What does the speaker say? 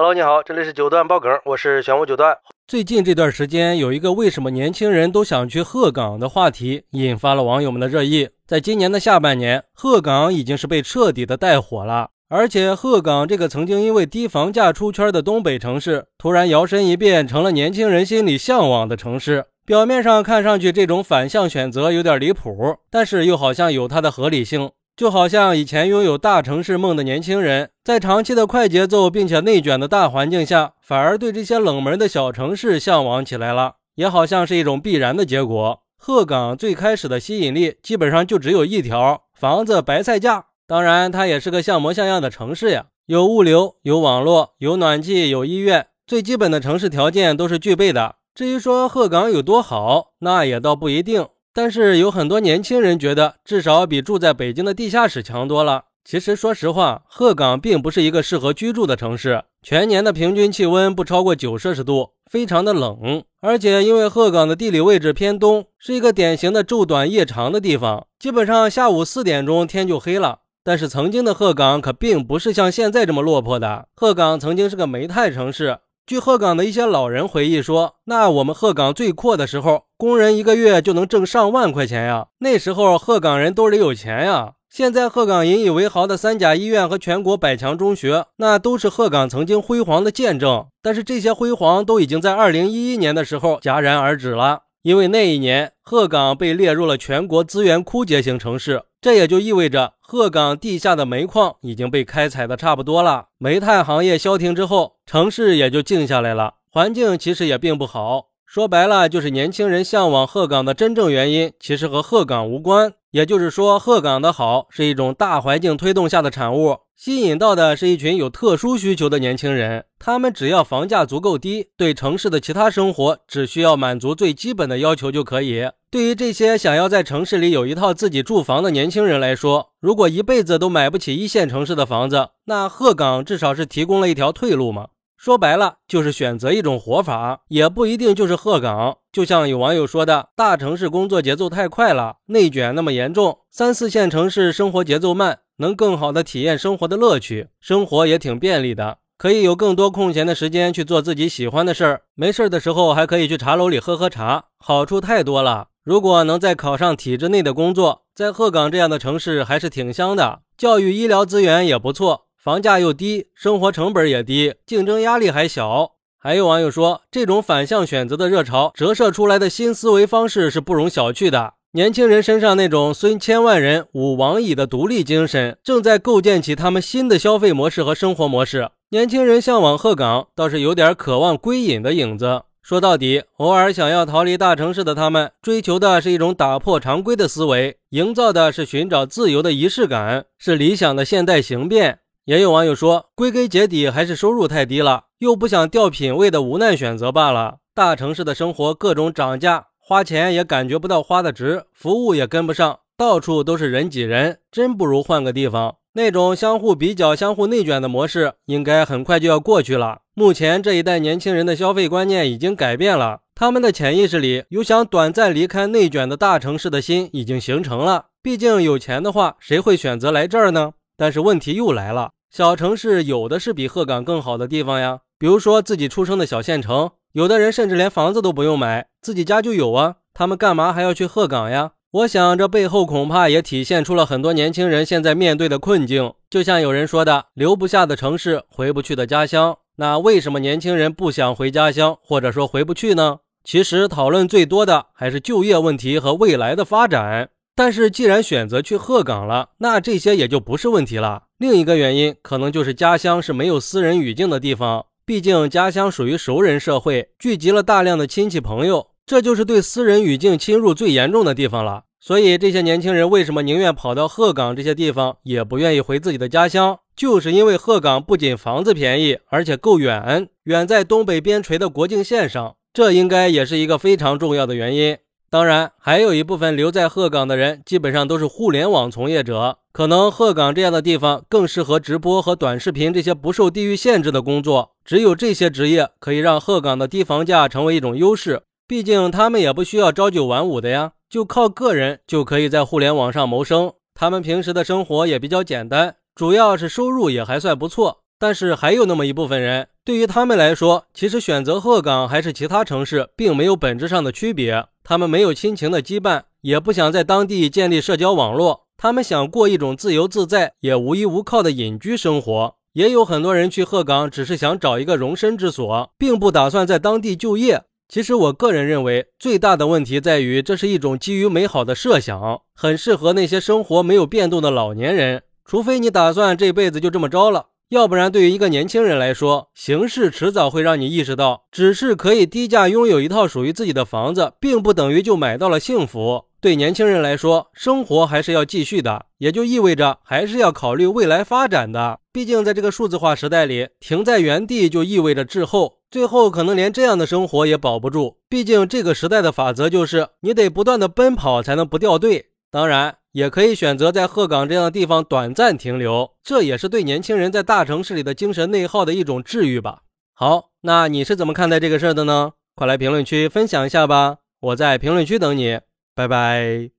Hello，你好，这里是九段爆梗，我是玄武九段。最近这段时间，有一个为什么年轻人都想去鹤岗的话题，引发了网友们的热议。在今年的下半年，鹤岗已经是被彻底的带火了，而且鹤岗这个曾经因为低房价出圈的东北城市，突然摇身一变成了年轻人心里向往的城市。表面上看上去，这种反向选择有点离谱，但是又好像有它的合理性。就好像以前拥有大城市梦的年轻人，在长期的快节奏并且内卷的大环境下，反而对这些冷门的小城市向往起来了，也好像是一种必然的结果。鹤岗最开始的吸引力基本上就只有一条：房子、白菜价。当然，它也是个像模像样的城市呀，有物流、有网络、有暖气、有医院，最基本的城市条件都是具备的。至于说鹤岗有多好，那也倒不一定。但是有很多年轻人觉得，至少比住在北京的地下室强多了。其实说实话，鹤岗并不是一个适合居住的城市，全年的平均气温不超过九摄氏度，非常的冷。而且因为鹤岗的地理位置偏东，是一个典型的昼短夜长的地方，基本上下午四点钟天就黑了。但是曾经的鹤岗可并不是像现在这么落魄的，鹤岗曾经是个煤炭城市。据鹤岗的一些老人回忆说，那我们鹤岗最阔的时候，工人一个月就能挣上万块钱呀。那时候鹤岗人兜里有钱呀。现在鹤岗引以为豪的三甲医院和全国百强中学，那都是鹤岗曾经辉煌的见证。但是这些辉煌都已经在二零一一年的时候戛然而止了，因为那一年鹤岗被列入了全国资源枯竭型城市。这也就意味着鹤岗地下的煤矿已经被开采的差不多了，煤炭行业消停之后，城市也就静下来了，环境其实也并不好。说白了，就是年轻人向往鹤岗的真正原因，其实和鹤岗无关。也就是说，鹤岗的好是一种大环境推动下的产物。吸引到的是一群有特殊需求的年轻人，他们只要房价足够低，对城市的其他生活只需要满足最基本的要求就可以。对于这些想要在城市里有一套自己住房的年轻人来说，如果一辈子都买不起一线城市的房子，那鹤岗至少是提供了一条退路嘛。说白了，就是选择一种活法，也不一定就是鹤岗。就像有网友说的，大城市工作节奏太快了，内卷那么严重，三四线城市生活节奏慢。能更好的体验生活的乐趣，生活也挺便利的，可以有更多空闲的时间去做自己喜欢的事儿。没事的时候还可以去茶楼里喝喝茶，好处太多了。如果能再考上体制内的工作，在鹤岗这样的城市还是挺香的，教育医疗资源也不错，房价又低，生活成本也低，竞争压力还小。还有网友说，这种反向选择的热潮折射出来的新思维方式是不容小觑的。年轻人身上那种虽千万人吾往矣的独立精神，正在构建起他们新的消费模式和生活模式。年轻人向往鹤岗，倒是有点渴望归隐的影子。说到底，偶尔想要逃离大城市的他们，追求的是一种打破常规的思维，营造的是寻找自由的仪式感，是理想的现代形变。也有网友说，归根结底还是收入太低了，又不想掉品位的无奈选择罢了。大城市的生活各种涨价。花钱也感觉不到花的值，服务也跟不上，到处都是人挤人，真不如换个地方。那种相互比较、相互内卷的模式，应该很快就要过去了。目前这一代年轻人的消费观念已经改变了，他们的潜意识里有想短暂离开内卷的大城市的心已经形成了。毕竟有钱的话，谁会选择来这儿呢？但是问题又来了，小城市有的是比鹤岗更好的地方呀，比如说自己出生的小县城。有的人甚至连房子都不用买，自己家就有啊。他们干嘛还要去鹤岗呀？我想这背后恐怕也体现出了很多年轻人现在面对的困境。就像有人说的：“留不下的城市，回不去的家乡。”那为什么年轻人不想回家乡，或者说回不去呢？其实讨论最多的还是就业问题和未来的发展。但是既然选择去鹤岗了，那这些也就不是问题了。另一个原因可能就是家乡是没有私人语境的地方。毕竟家乡属于熟人社会，聚集了大量的亲戚朋友，这就是对私人语境侵入最严重的地方了。所以这些年轻人为什么宁愿跑到鹤岗这些地方，也不愿意回自己的家乡？就是因为鹤岗不仅房子便宜，而且够远，远在东北边陲的国境线上，这应该也是一个非常重要的原因。当然，还有一部分留在鹤岗的人，基本上都是互联网从业者。可能鹤岗这样的地方更适合直播和短视频这些不受地域限制的工作。只有这些职业可以让鹤岗的低房价成为一种优势。毕竟他们也不需要朝九晚五的呀，就靠个人就可以在互联网上谋生。他们平时的生活也比较简单，主要是收入也还算不错。但是还有那么一部分人，对于他们来说，其实选择鹤岗还是其他城市，并没有本质上的区别。他们没有亲情的羁绊，也不想在当地建立社交网络。他们想过一种自由自在、也无依无靠的隐居生活。也有很多人去鹤岗，只是想找一个容身之所，并不打算在当地就业。其实，我个人认为，最大的问题在于，这是一种基于美好的设想，很适合那些生活没有变动的老年人。除非你打算这辈子就这么着了。要不然，对于一个年轻人来说，形势迟早会让你意识到，只是可以低价拥有一套属于自己的房子，并不等于就买到了幸福。对年轻人来说，生活还是要继续的，也就意味着还是要考虑未来发展的。毕竟，在这个数字化时代里，停在原地就意味着滞后，最后可能连这样的生活也保不住。毕竟，这个时代的法则就是，你得不断的奔跑才能不掉队。当然。也可以选择在鹤岗这样的地方短暂停留，这也是对年轻人在大城市里的精神内耗的一种治愈吧。好，那你是怎么看待这个事儿的呢？快来评论区分享一下吧，我在评论区等你，拜拜。